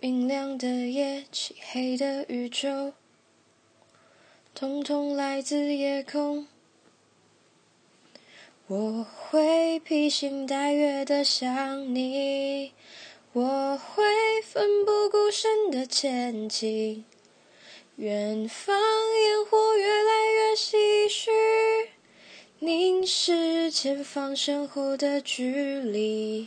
明亮的夜，漆黑的宇宙，统统来自夜空。我会披星戴月的想你，我会奋不顾身的前进。远方烟火越来越唏嘘，凝视前方身后的距离。